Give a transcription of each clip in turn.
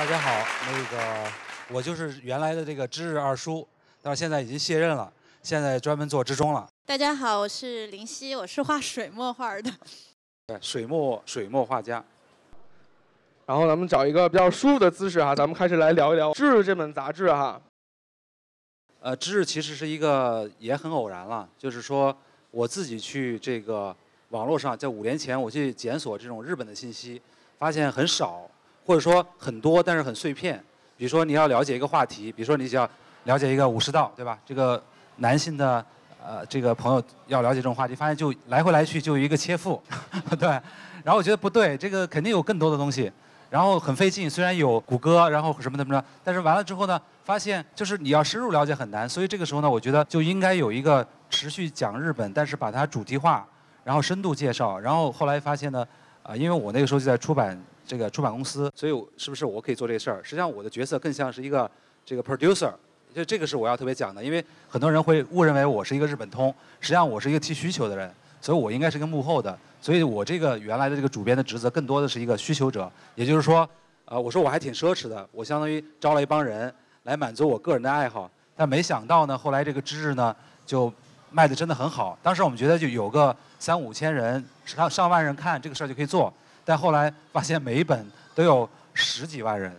大家好，那个我就是原来的这个知日二叔，但是现在已经卸任了，现在专门做知中了。大家好，我是林夕，我是画水墨画的。对，水墨水墨画家。然后咱们找一个比较舒服的姿势哈，咱们开始来聊一聊《知日》这本杂志哈。呃，知日其实是一个也很偶然了，就是说我自己去这个网络上，在五年前我去检索这种日本的信息，发现很少，或者说很多，但是很碎片。比如说你要了解一个话题，比如说你想了解一个武士道，对吧？这个男性的呃这个朋友要了解这种话题，发现就来回来去就一个切腹，对。然后我觉得不对，这个肯定有更多的东西。然后很费劲，虽然有谷歌，然后什么怎么着，但是完了之后呢，发现就是你要深入了解很难。所以这个时候呢，我觉得就应该有一个持续讲日本，但是把它主题化，然后深度介绍。然后后来发现呢，啊，因为我那个时候就在出版这个出版公司，所以是不是我可以做这事儿？实际上我的角色更像是一个这个 producer，就这个是我要特别讲的，因为很多人会误认为我是一个日本通，实际上我是一个提需求的人。所以我应该是个幕后的，所以我这个原来的这个主编的职责更多的是一个需求者，也就是说，呃，我说我还挺奢侈的，我相当于招了一帮人来满足我个人的爱好，但没想到呢，后来这个知识呢就卖的真的很好，当时我们觉得就有个三五千人、上上万人看这个事儿就可以做，但后来发现每一本都有十几万人，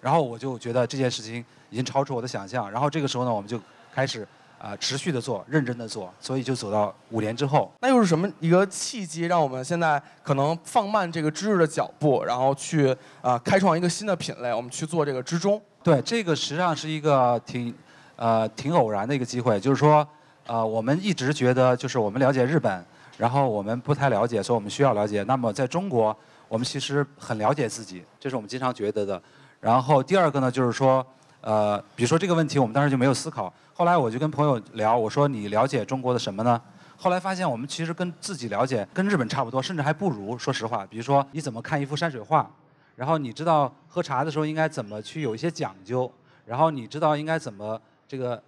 然后我就觉得这件事情已经超出我的想象，然后这个时候呢，我们就开始。啊，持续的做，认真的做，所以就走到五年之后。那又是什么一个契机，让我们现在可能放慢这个知识的脚步，然后去啊开创一个新的品类，我们去做这个之中？对，这个实际上是一个挺呃挺偶然的一个机会，就是说呃我们一直觉得就是我们了解日本，然后我们不太了解，所以我们需要了解。那么在中国，我们其实很了解自己，这是我们经常觉得的。然后第二个呢，就是说。呃，比如说这个问题，我们当时就没有思考。后来我就跟朋友聊，我说你了解中国的什么呢？后来发现我们其实跟自己了解跟日本差不多，甚至还不如。说实话，比如说你怎么看一幅山水画，然后你知道喝茶的时候应该怎么去有一些讲究，然后你知道应该怎么这个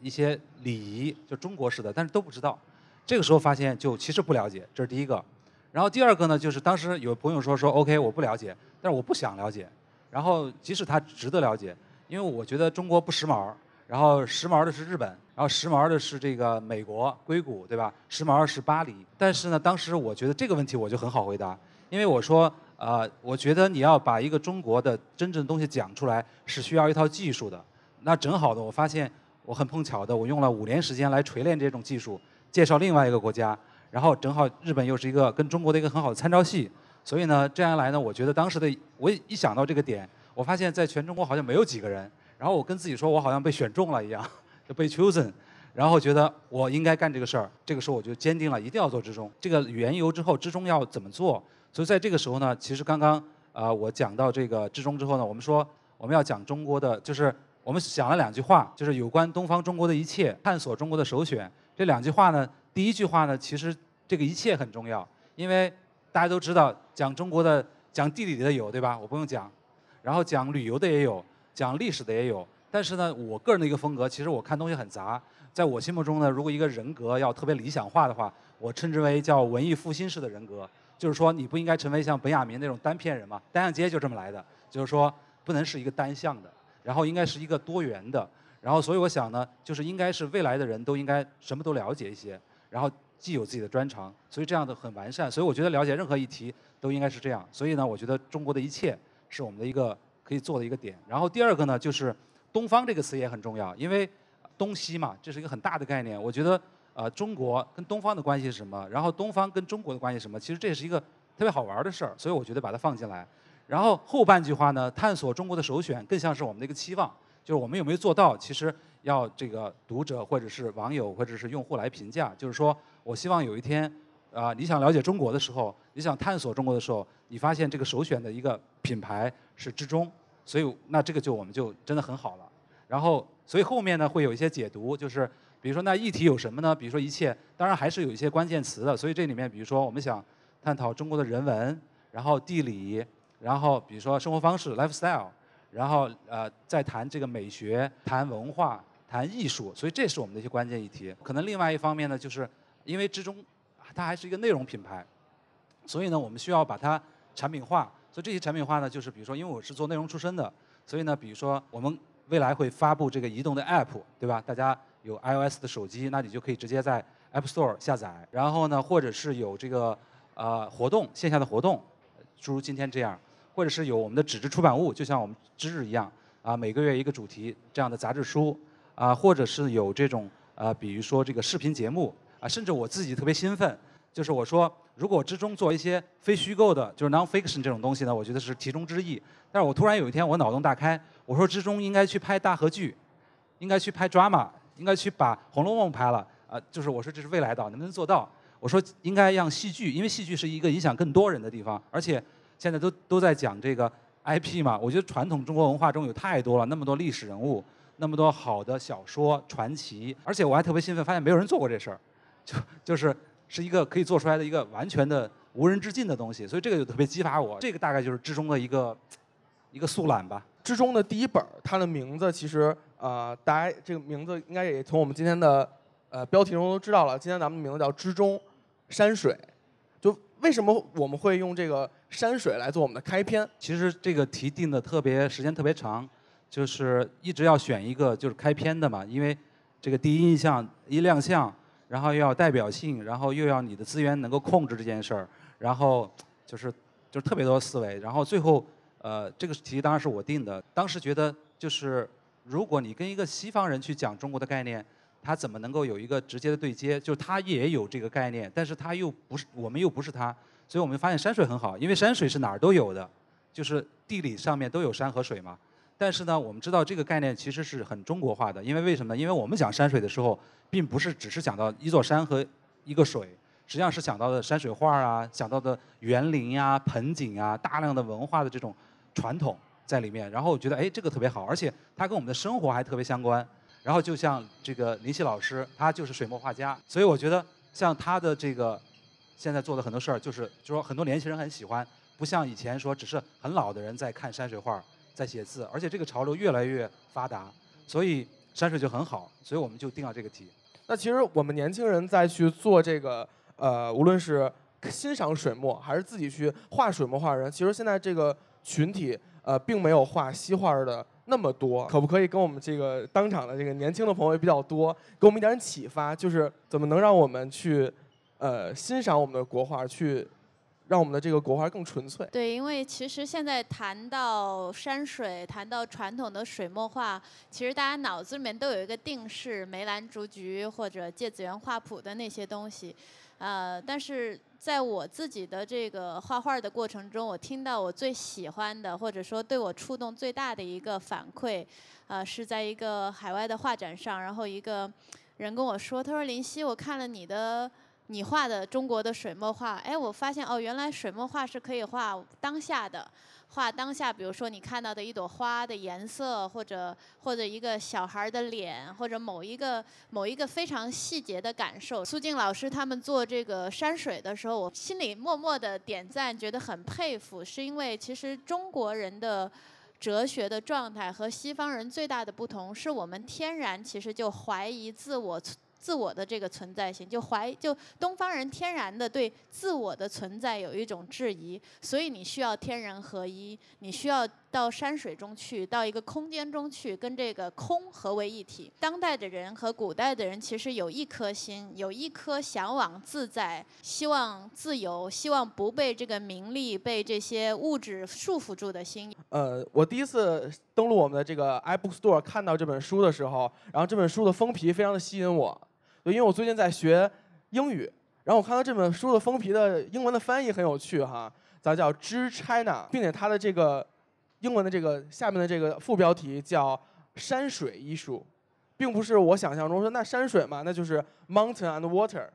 一些礼仪，就中国式的，但是都不知道。这个时候发现就其实不了解，这是第一个。然后第二个呢，就是当时有朋友说说 OK，我不了解，但是我不想了解。然后即使他值得了解。因为我觉得中国不时髦，然后时髦的是日本，然后时髦的是这个美国硅谷，对吧？时髦是巴黎。但是呢，当时我觉得这个问题我就很好回答，因为我说，呃，我觉得你要把一个中国的真正的东西讲出来，是需要一套技术的。那正好的，我发现我很碰巧的，我用了五年时间来锤炼这种技术，介绍另外一个国家，然后正好日本又是一个跟中国的一个很好的参照系，所以呢，这样一来呢，我觉得当时的我一想到这个点。我发现，在全中国好像没有几个人。然后我跟自己说，我好像被选中了一样，就被 chosen。然后觉得我应该干这个事儿。这个时候我就坚定了，一定要做之中。这个缘由之后，之中要怎么做？所以在这个时候呢，其实刚刚啊，我讲到这个之中之后呢，我们说我们要讲中国的，就是我们想了两句话，就是有关东方中国的一切，探索中国的首选。这两句话呢，第一句话呢，其实这个一切很重要，因为大家都知道，讲中国的、讲地理的有，对吧？我不用讲。然后讲旅游的也有，讲历史的也有，但是呢，我个人的一个风格，其实我看东西很杂。在我心目中呢，如果一个人格要特别理想化的话，我称之为叫文艺复兴式的人格，就是说你不应该成为像本雅明那种单片人嘛，单向街就这么来的，就是说不能是一个单向的，然后应该是一个多元的，然后所以我想呢，就是应该是未来的人都应该什么都了解一些，然后既有自己的专长，所以这样的很完善。所以我觉得了解任何一题都应该是这样。所以呢，我觉得中国的一切。是我们的一个可以做的一个点。然后第二个呢，就是“东方”这个词也很重要，因为东西嘛，这是一个很大的概念。我觉得，呃，中国跟东方的关系是什么？然后东方跟中国的关系什么？其实这也是一个特别好玩的事儿。所以我觉得把它放进来。然后后半句话呢，探索中国的首选，更像是我们的一个期望，就是我们有没有做到？其实要这个读者或者是网友或者是用户来评价。就是说我希望有一天。啊，你想了解中国的时候，你想探索中国的时候，你发现这个首选的一个品牌是之中，所以那这个就我们就真的很好了。然后，所以后面呢会有一些解读，就是比如说那议题有什么呢？比如说一切，当然还是有一些关键词的。所以这里面，比如说我们想探讨中国的人文，然后地理，然后比如说生活方式 （lifestyle），然后呃再谈这个美学、谈文化、谈艺术。所以这是我们的一些关键议题。可能另外一方面呢，就是因为之中。它还是一个内容品牌，所以呢，我们需要把它产品化。所以这些产品化呢，就是比如说，因为我是做内容出身的，所以呢，比如说我们未来会发布这个移动的 App，对吧？大家有 iOS 的手机，那你就可以直接在 App Store 下载。然后呢，或者是有这个呃活动，线下的活动，诸如今天这样，或者是有我们的纸质出版物，就像我们知日一样，啊，每个月一个主题这样的杂志书，啊，或者是有这种呃，比如说这个视频节目，啊，甚至我自己特别兴奋，就是我说，如果之中做一些非虚构的，就是 non-fiction 这种东西呢，我觉得是其中之一。但是我突然有一天我脑洞大开，我说之中应该去拍大合剧，应该去拍 drama，应该去把《红楼梦》拍了，啊，就是我说这是未来的，能不能做到？我说应该让戏剧，因为戏剧是一个影响更多人的地方，而且现在都都在讲这个 IP 嘛，我觉得传统中国文化中有太多了，那么多历史人物，那么多好的小说传奇，而且我还特别兴奋，发现没有人做过这事儿，就就是是一个可以做出来的一个完全的无人之境的东西，所以这个就特别激发我，这个大概就是之中的一个一个速览吧。之中的第一本儿，它的名字其实呃，大家这个名字应该也从我们今天的呃标题中都知道了。今天咱们的名字叫《之中山水》，就为什么我们会用这个山水来做我们的开篇？其实这个题定的特别时间特别长，就是一直要选一个就是开篇的嘛，因为这个第一印象一亮相，然后又要代表性，然后又要你的资源能够控制这件事儿，然后就是就是特别多思维，然后最后呃这个题当然是我定的，当时觉得就是如果你跟一个西方人去讲中国的概念。他怎么能够有一个直接的对接？就他也有这个概念，但是他又不是我们又不是他，所以我们发现山水很好，因为山水是哪儿都有的，就是地理上面都有山和水嘛。但是呢，我们知道这个概念其实是很中国化的，因为为什么呢？因为我们讲山水的时候，并不是只是讲到一座山和一个水，实际上是讲到的山水画啊，讲到的园林呀、盆景啊，大量的文化的这种传统在里面。然后我觉得哎，这个特别好，而且它跟我们的生活还特别相关。然后就像这个林夕老师，他就是水墨画家，所以我觉得像他的这个现在做的很多事儿，就是就说很多年轻人很喜欢，不像以前说只是很老的人在看山水画，在写字，而且这个潮流越来越发达，所以山水就很好，所以我们就定了这个题。那其实我们年轻人在去做这个呃，无论是欣赏水墨还是自己去画水墨画人，其实现在这个群体呃，并没有画西画的。那么多，可不可以跟我们这个当场的这个年轻的朋友也比较多，给我们一点启发？就是怎么能让我们去，呃，欣赏我们的国画，去让我们的这个国画更纯粹？对，因为其实现在谈到山水，谈到传统的水墨画，其实大家脑子里面都有一个定式，梅兰竹菊或者芥子园画谱的那些东西。呃，但是在我自己的这个画画的过程中，我听到我最喜欢的，或者说对我触动最大的一个反馈，呃，是在一个海外的画展上，然后一个人跟我说，他说林夕，我看了你的你画的中国的水墨画，哎，我发现哦，原来水墨画是可以画当下的。画当下，比如说你看到的一朵花的颜色，或者或者一个小孩的脸，或者某一个某一个非常细节的感受。苏静老师他们做这个山水的时候，我心里默默的点赞，觉得很佩服，是因为其实中国人的哲学的状态和西方人最大的不同，是我们天然其实就怀疑自我。自我的这个存在性，就怀就东方人天然的对自我的存在有一种质疑，所以你需要天人合一，你需要到山水中去，到一个空间中去，跟这个空合为一体。当代的人和古代的人其实有一颗心，有一颗向往自在、希望自由、希望不被这个名利、被这些物质束缚住的心。呃，我第一次登录我们的这个 iBook Store 看到这本书的时候，然后这本书的封皮非常的吸引我。对因为我最近在学英语，然后我看到这本书的封皮的英文的翻译很有趣哈，咱叫《知 China》，并且它的这个英文的这个下面的这个副标题叫“山水艺术”，并不是我想象中说那山水嘛，那就是 mountain and water，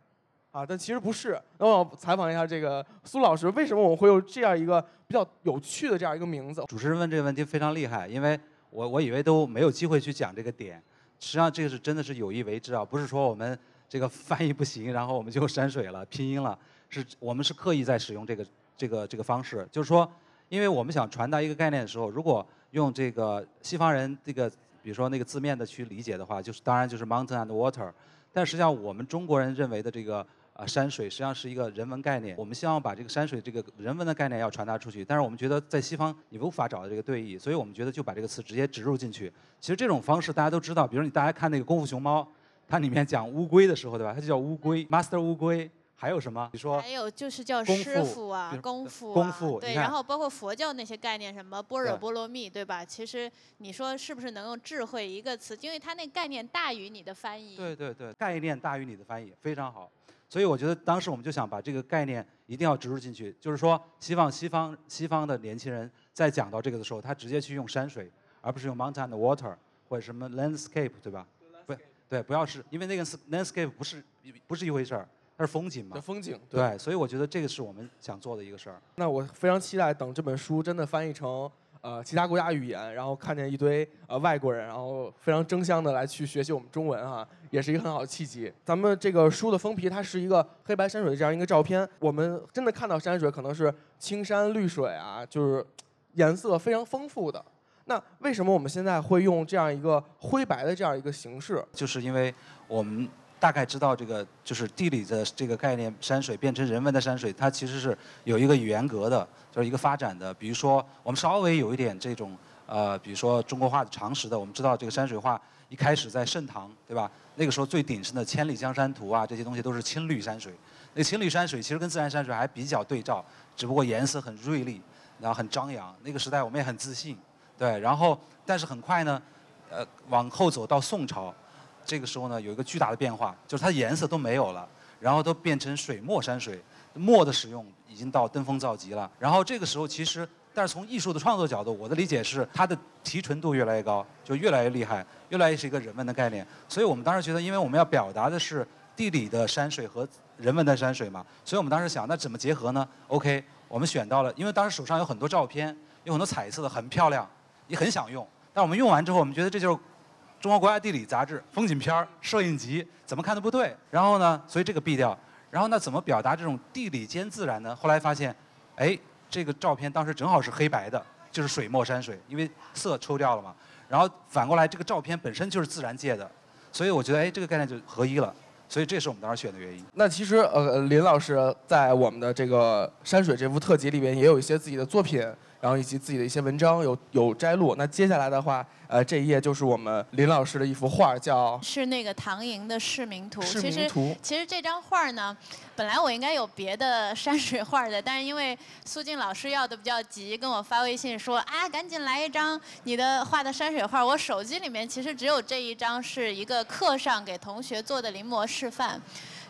啊，但其实不是。那我采访一下这个苏老师，为什么我们会有这样一个比较有趣的这样一个名字？主持人问这个问题非常厉害，因为我我以为都没有机会去讲这个点。实际上这个是真的是有意为之啊，不是说我们这个翻译不行，然后我们就山水了拼音了，是我们是刻意在使用这个这个这个方式，就是说，因为我们想传达一个概念的时候，如果用这个西方人这个比如说那个字面的去理解的话，就是当然就是 mountain and water，但实际上我们中国人认为的这个啊山水实际上是一个人文概念，我们希望把这个山水这个人文的概念要传达出去，但是我们觉得在西方你无法找到这个对译，所以我们觉得就把这个词直接植入进去。其实这种方式大家都知道，比如你大家看那个《功夫熊猫》，它里面讲乌龟的时候，对吧？它就叫乌龟，Master 乌龟。还有什么？你说还有就是叫师傅啊功夫啊，功夫对，然后包括佛教那些概念，什么般若波罗蜜，对吧？其实你说是不是能用智慧一个词？因为它那概念大于你的翻译。对对对，概念大于你的翻译，非常好。所以我觉得当时我们就想把这个概念一定要植入进去，就是说希望西方西方的年轻人在讲到这个的时候，他直接去用山水，而不是用 mountain water 或者什么 landscape，对吧？不，对，不要是因为那个是 landscape 不是不是一回事儿，它是风景嘛。风景。对，所以我觉得这个是我们想做的一个事儿。那我非常期待等这本书真的翻译成呃其他国家语言，然后看见一堆呃外国人，然后非常争相的来去学习我们中文哈，也是一个很好的契机。咱们这个书的封皮它是一个黑白山水这样一个照片，我们真的看到山水可能是青山绿水啊，就是颜色非常丰富的。那为什么我们现在会用这样一个灰白的这样一个形式？就是因为我们大概知道这个就是地理的这个概念，山水变成人文的山水，它其实是有一个语言格的，就是一个发展的。比如说，我们稍微有一点这种呃，比如说中国画的常识的，我们知道这个山水画一开始在盛唐，对吧？那个时候最鼎盛的《千里江山图》啊，这些东西都是青绿山水。那青绿山水其实跟自然山水还比较对照，只不过颜色很锐利，然后很张扬。那个时代我们也很自信，对。然后，但是很快呢，呃，往后走到宋朝，这个时候呢有一个巨大的变化，就是它的颜色都没有了，然后都变成水墨山水，墨的使用已经到登峰造极了。然后这个时候其实，但是从艺术的创作角度，我的理解是它的提纯度越来越高，就越来越厉害，越来越是一个人文的概念。所以我们当时觉得，因为我们要表达的是地理的山水和人文的山水嘛，所以我们当时想，那怎么结合呢？OK，我们选到了，因为当时手上有很多照片，有很多彩色的，很漂亮，也很想用。但我们用完之后，我们觉得这就是中国国家地理杂志风景片儿、摄影集，怎么看都不对。然后呢，所以这个毙掉。然后那怎么表达这种地理兼自然呢？后来发现，哎，这个照片当时正好是黑白的，就是水墨山水，因为色抽掉了嘛。然后反过来，这个照片本身就是自然界的，所以我觉得，哎，这个概念就合一了。所以这是我们当时选的原因。那其实呃，林老师在我们的这个山水这幅特辑里边也有一些自己的作品，然后以及自己的一些文章有有摘录。那接下来的话，呃，这一页就是我们林老师的一幅画，叫是那个唐寅的市民图。《市其实民图》。其实这张画呢，本来我应该有别的山水画的，但是因为苏静老师要的比较急，跟我发微信说啊，赶紧来一张你的画的山水画。我手机里面其实只有这一张，是一个课上给同学做的临摹示范，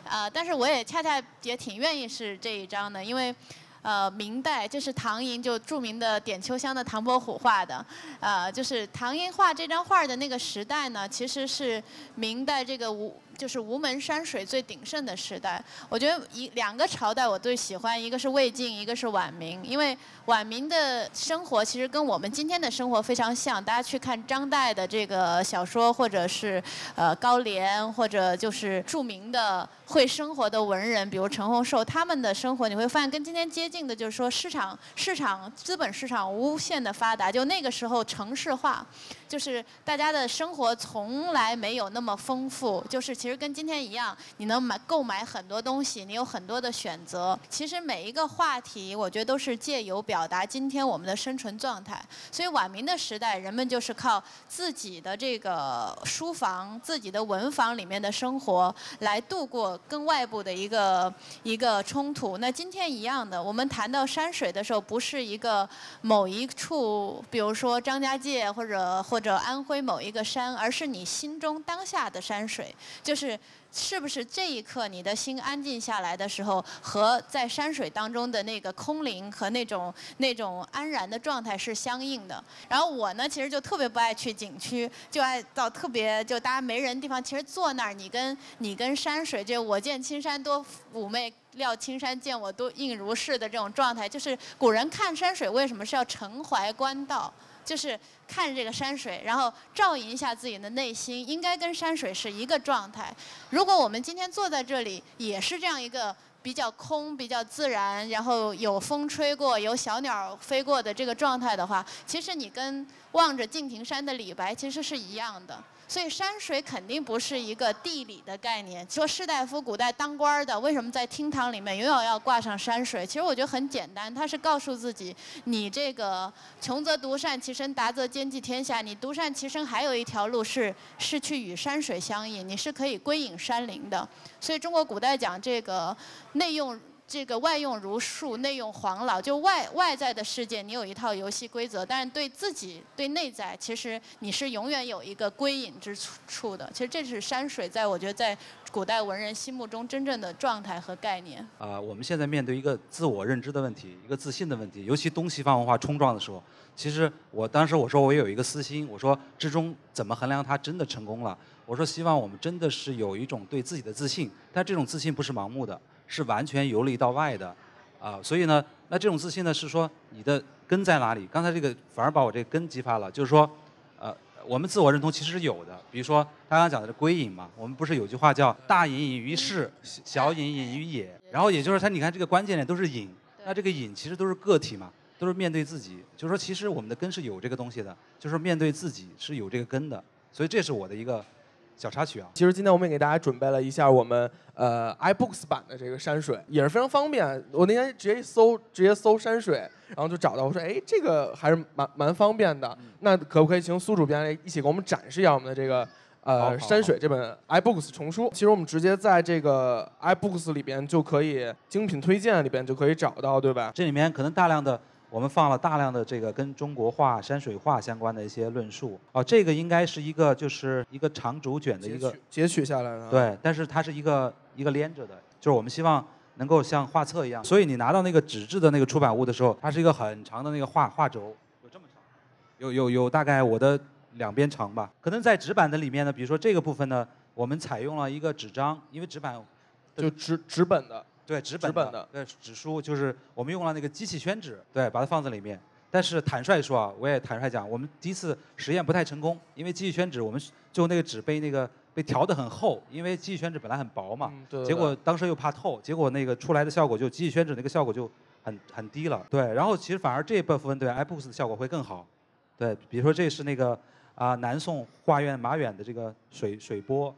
啊、但是我也恰恰也挺愿意是这一张的，因为。呃，明代就是唐寅，就著名的点秋香的唐伯虎画的，呃，就是唐寅画这张画的那个时代呢，其实是明代这个吴就是吴门山水最鼎盛的时代。我觉得一两个朝代我最喜欢，一个是魏晋，一个是晚明，因为晚明的生活其实跟我们今天的生活非常像。大家去看张岱的这个小说，或者是呃高廉，或者就是著名的会生活的文人，比如陈洪寿，他们的生活你会发现跟今天接近的，就是说市场市场资本市场无限的发达，就那个时候城市化。就是大家的生活从来没有那么丰富，就是其实跟今天一样，你能买购买很多东西，你有很多的选择。其实每一个话题，我觉得都是借由表达今天我们的生存状态。所以晚明的时代，人们就是靠自己的这个书房、自己的文房里面的生活来度过跟外部的一个一个冲突。那今天一样的，我们谈到山水的时候，不是一个某一处，比如说张家界或者或者安徽某一个山，而是你心中当下的山水，就是是不是这一刻你的心安静下来的时候，和在山水当中的那个空灵和那种那种安然的状态是相应的。然后我呢，其实就特别不爱去景区，就爱到特别就大家没人的地方，其实坐那儿，你跟你跟山水，就我见青山多妩媚。料青山见我多应如是的这种状态，就是古人看山水为什么是要沉怀观道？就是看这个山水，然后照应一下自己的内心，应该跟山水是一个状态。如果我们今天坐在这里，也是这样一个比较空、比较自然，然后有风吹过、有小鸟飞过的这个状态的话，其实你跟望着敬亭山的李白其实是一样的。所以山水肯定不是一个地理的概念。说士大夫古代当官的为什么在厅堂里面永远要挂上山水？其实我觉得很简单，他是告诉自己，你这个穷则独善其身，达则兼济天下。你独善其身还有一条路是是去与山水相应，你是可以归隐山林的。所以中国古代讲这个内用。这个外用儒术，内用黄老，就外外在的世界，你有一套游戏规则，但是对自己、对内在，其实你是永远有一个归隐之处的。其实这是山水，在我觉得在古代文人心目中真正的状态和概念。啊，我们现在面对一个自我认知的问题，一个自信的问题，尤其东西方文化冲撞的时候，其实我当时我说我有一个私心，我说之中怎么衡量它真的成功了？我说希望我们真的是有一种对自己的自信，但这种自信不是盲目的。是完全由里到外的，啊，所以呢，那这种自信呢，是说你的根在哪里？刚才这个反而把我这个根激发了，就是说，呃，我们自我认同其实是有的。比如说刚刚讲的这归隐嘛，我们不是有句话叫“大隐隐于市，小隐隐于野”。然后也就是它，你看这个关键点都是隐，那这个隐其实都是个体嘛，都是面对自己。就是说，其实我们的根是有这个东西的，就是面对自己是有这个根的。所以这是我的一个。小插曲啊，其实今天我们也给大家准备了一下我们呃 iBooks 版的这个山水，也是非常方便。我那天直接一搜，直接搜山水，然后就找到。我说，哎，这个还是蛮蛮方便的。那可不可以请苏主编来一起给我们展示一下我们的这个呃山水这本 iBooks 丛书？其实我们直接在这个 iBooks 里边就可以精品推荐里边就可以找到，对吧？这里面可能大量的。我们放了大量的这个跟中国画、山水画相关的一些论述。哦，这个应该是一个就是一个长轴卷的一个截取下来的。对，但是它是一个一个连着的，就是我们希望能够像画册一样。所以你拿到那个纸质的那个出版物的时候，它是一个很长的那个画画轴，有这么长，有有有大概我的两边长吧。可能在纸板的里面呢，比如说这个部分呢，我们采用了一个纸张，因为纸板就纸纸本的。对纸本的，对纸书就是我们用了那个机器宣纸，对，把它放在里面。但是坦率说啊，我也坦率讲，我们第一次实验不太成功，因为机器宣纸，我们最后那个纸被那个被调得很厚，因为机器宣纸本来很薄嘛，对结果当时又怕透，结果那个出来的效果就机器宣纸那个效果就很很低了。对，然后其实反而这一部分对 iBooks 的效果会更好。对，比如说这是那个啊南宋画院马远的这个水水波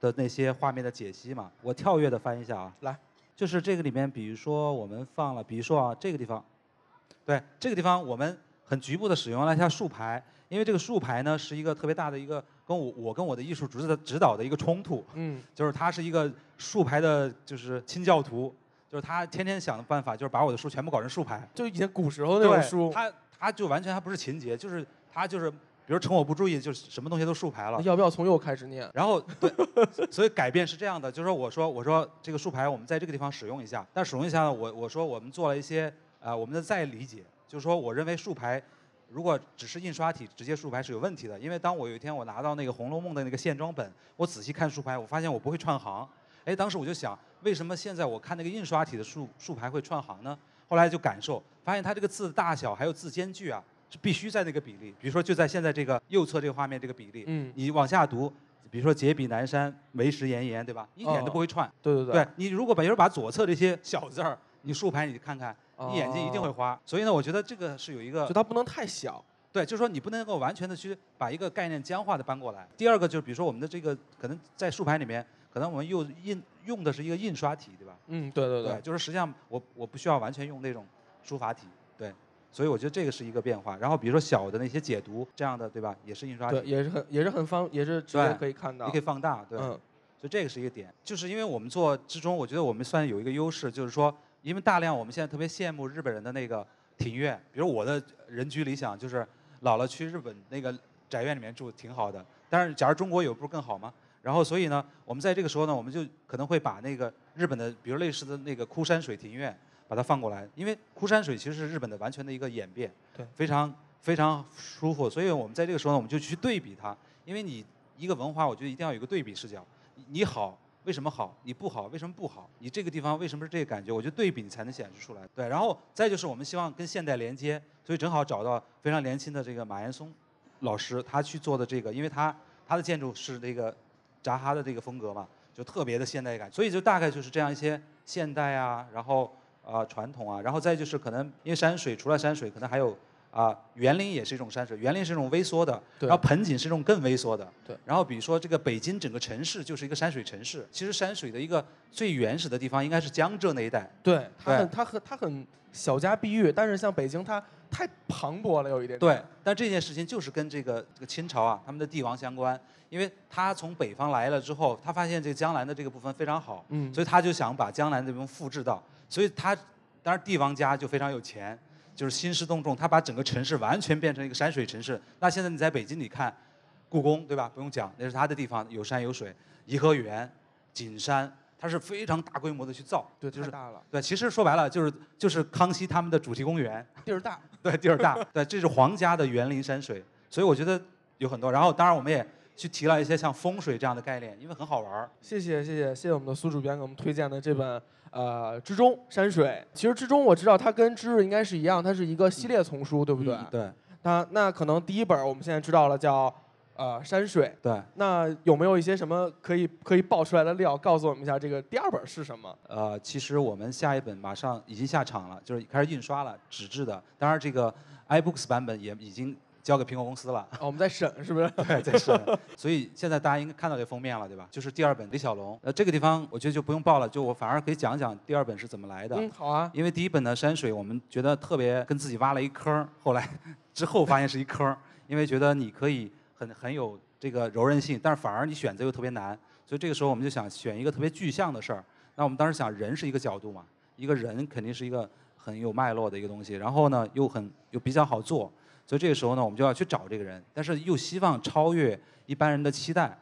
的那些画面的解析嘛，我跳跃的翻一下啊，来。就是这个里面，比如说我们放了，比如说啊，这个地方，对，这个地方我们很局部的使用了一下竖排，因为这个竖排呢是一个特别大的一个跟我我跟我的艺术指的指导的一个冲突，嗯，就是他是一个竖排的，就是清教徒，就是他天天想的办法就是把我的书全部搞成竖排，就以前古时候那种书，他他就完全他不是情节，就是他就是。比如趁我不注意，就是什么东西都竖排了。要不要从右开始念？然后对，所以改变是这样的，就是说我说我说这个竖排我们在这个地方使用一下，但使用一下呢，我我说我们做了一些啊我们的再理解，就是说我认为竖排如果只是印刷体直接竖排是有问题的，因为当我有一天我拿到那个《红楼梦》的那个线装本，我仔细看竖排，我发现我不会串行。哎，当时我就想，为什么现在我看那个印刷体的竖竖排会串行呢？后来就感受，发现它这个字的大小还有字间距啊。是必须在那个比例，比如说就在现在这个右侧这个画面这个比例，嗯，你往下读，比如说“结笔南山，为时炎炎”，对吧？一点都不会串。对对对。对你如果把，比如把左侧这些小字儿，你竖排，你看看，你眼睛一定会花。所以呢，我觉得这个是有一个，就它不能太小。对，就是说你不能够完全的去把一个概念僵化的搬过来。第二个就是，比如说我们的这个可能在竖排里面，可能我们又印用的是一个印刷体，对吧？嗯，对对对。就是实际上我我不需要完全用那种书法体，对。所以我觉得这个是一个变化。然后比如说小的那些解读这样的，对吧？也是印刷体，也是很也是很方，也是直接可以看到，你可以放大，对。嗯。所以这个是一个点，就是因为我们做之中，我觉得我们算有一个优势，就是说，因为大量我们现在特别羡慕日本人的那个庭院，比如我的人居理想就是老了去日本那个宅院里面住挺好的。但是假如中国有不是更好吗？然后所以呢，我们在这个时候呢，我们就可能会把那个日本的，比如类似的那个枯山水庭院。把它放过来，因为枯山水其实是日本的完全的一个演变，对，非常非常舒服。所以我们在这个时候呢，我们就去对比它，因为你一个文化，我觉得一定要有一个对比视角。你好，为什么好？你不好，为什么不好？你这个地方为什么是这个感觉？我觉得对比你才能显示出来。对，然后再就是我们希望跟现代连接，所以正好找到非常年轻的这个马岩松老师，他去做的这个，因为他他的建筑是那个扎哈的这个风格嘛，就特别的现代感。所以就大概就是这样一些现代啊，然后。啊，传统啊，然后再就是可能，因为山水除了山水，可能还有啊，园林也是一种山水，园林是一种微缩的，对。然后盆景是一种更微缩的，对。然后比如说这个北京整个城市就是一个山水城市，其实山水的一个最原始的地方应该是江浙那一带，对，它很它很它很小家碧玉，但是像北京它太磅礴了，有一点。对，但这件事情就是跟这个这个清朝啊，他们的帝王相关，因为他从北方来了之后，他发现这个江南的这个部分非常好，嗯，所以他就想把江南这部分复制到，所以他当然帝王家就非常有钱，就是兴师动众，他把整个城市完全变成一个山水城市。那现在你在北京，你看故宫对吧？不用讲，那是他的地方，有山有水，颐和园、景山，他是非常大规模的去造，对，就是太大了，对，其实说白了就是就是康熙他们的主题公园，地儿大。对，地儿大，对，这是皇家的园林山水，所以我觉得有很多。然后当然我们也去提了一些像风水这样的概念，因为很好玩儿。谢谢谢谢谢谢我们的苏主编给我们推荐的这本呃《之中山水》。其实《之中》我知道它跟《之日》应该是一样，它是一个系列丛书，对不对？嗯对那那可能第一本我们现在知道了叫呃山水，对，那有没有一些什么可以可以爆出来的料，告诉我们一下这个第二本是什么？呃，其实我们下一本马上已经下场了，就是开始印刷了，纸质的。当然这个 iBooks 版本也已经交给苹果公司了。哦，我们在审是不是？对，在审。所以现在大家应该看到这封面了，对吧？就是第二本李小龙。呃，这个地方我觉得就不用报了，就我反而可以讲讲第二本是怎么来的。嗯，好啊。因为第一本的山水，我们觉得特别跟自己挖了一坑，后来之后发现是一坑，因为觉得你可以很很有这个柔韧性，但是反而你选择又特别难，所以这个时候我们就想选一个特别具象的事儿。那我们当时想，人是一个角度嘛，一个人肯定是一个很有脉络的一个东西，然后呢又很又比较好做，所以这个时候呢我们就要去找这个人，但是又希望超越一般人的期待。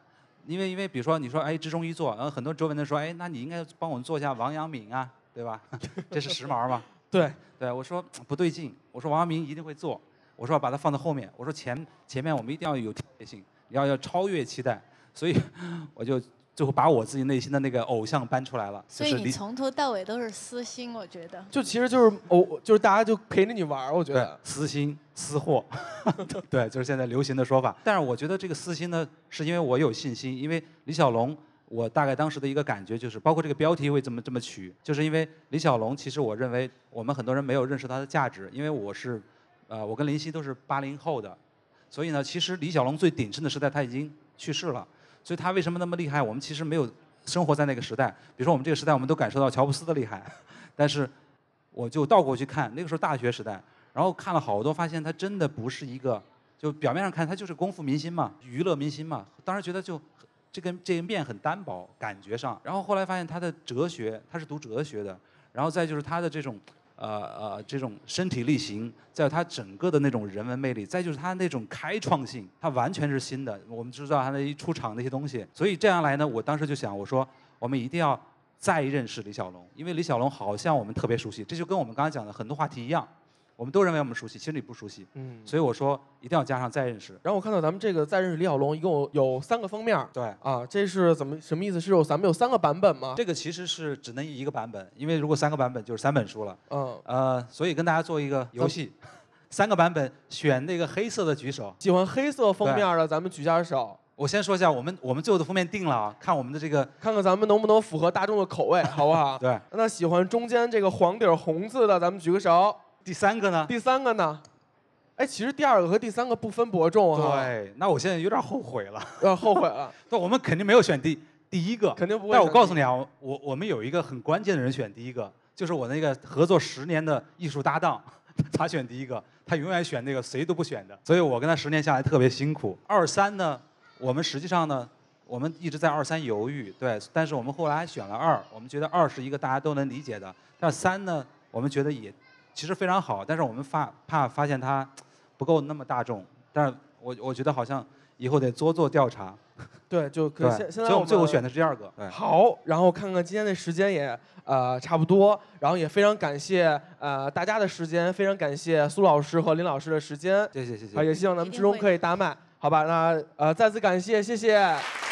因为因为比如说你说哎之中一做，然后很多周围人说哎那你应该帮我们做一下王阳明啊，对吧？这是时髦嘛。对，对，我说不对劲，我说王阳明一定会做，我说把它放在后面，我说前前面我们一定要有特别性，要要超越期待，所以 我就最后把我自己内心的那个偶像搬出来了，就所以你从头到尾都是私心，我觉得。就其实就是哦，就是大家就陪着你玩儿，我觉对得。私心私货，对，就是现在流行的说法。但是我觉得这个私心呢，是因为我有信心，因为李小龙。我大概当时的一个感觉就是，包括这个标题会这么这么取，就是因为李小龙，其实我认为我们很多人没有认识他的价值，因为我是，呃，我跟林夕都是八零后的，所以呢，其实李小龙最鼎盛的时代他已经去世了，所以他为什么那么厉害？我们其实没有生活在那个时代，比如说我们这个时代，我们都感受到乔布斯的厉害，但是我就倒过去看，那个时候大学时代，然后看了好多，发现他真的不是一个，就表面上看他就是功夫明星嘛，娱乐明星嘛，当时觉得就这个这个面很单薄，感觉上，然后后来发现他的哲学，他是读哲学的，然后再就是他的这种。呃呃，这种身体力行，再有他整个的那种人文魅力，再就是他那种开创性，他完全是新的。我们知道他那一出场那些东西，所以这样来呢，我当时就想，我说我们一定要再认识李小龙，因为李小龙好像我们特别熟悉，这就跟我们刚才讲的很多话题一样，我们都认为我们熟悉，其实你不熟悉，嗯。所以我说一定要加上再认识。然后我看到咱们这个再认识李小龙，一共有有三个封面对，啊，这是怎么什么意思？是有咱们有三个版本吗？这个其实是只能一个版本，因为如果三个版本就是三本书了。嗯，呃，所以跟大家做一个游戏，三个版本选那个黑色的举手。喜欢黑色封面的，咱们举下手，我先说一下，我们我们最后的封面定了啊，看我们的这个看看咱们能不能符合大众的口味，好不好？对。那喜欢中间这个黄底红字的，咱们举个手。第三个呢？第三个呢？哎，其实第二个和第三个不分伯仲哈。，对，那我现在有点后悔了。呃，后悔了，对，我们肯定没有选第第一个。肯定不会。但我告诉你，啊，我我们有一个很关键的人选第一个，就是我那个合作十年的艺术搭档，他选第一个，他永远选那个谁都不选的，所以我跟他十年下来特别辛苦。二三呢，我们实际上呢，我们一直在二三犹豫，对，但是我们后来选了二，我们觉得二是一个大家都能理解的，但三呢，我们觉得也其实非常好，但是我们发怕发现它不够那么大众，但是我我觉得好像以后得多做调查，对，就可对，现现在所以我们最后选的。是第二个，对。好，然后看看今天的时间也呃差不多，然后也非常感谢呃大家的时间，非常感谢苏老师和林老师的时间，谢谢谢谢啊，。也希望咱们之中可以大卖，好吧？那呃再次感谢，谢谢。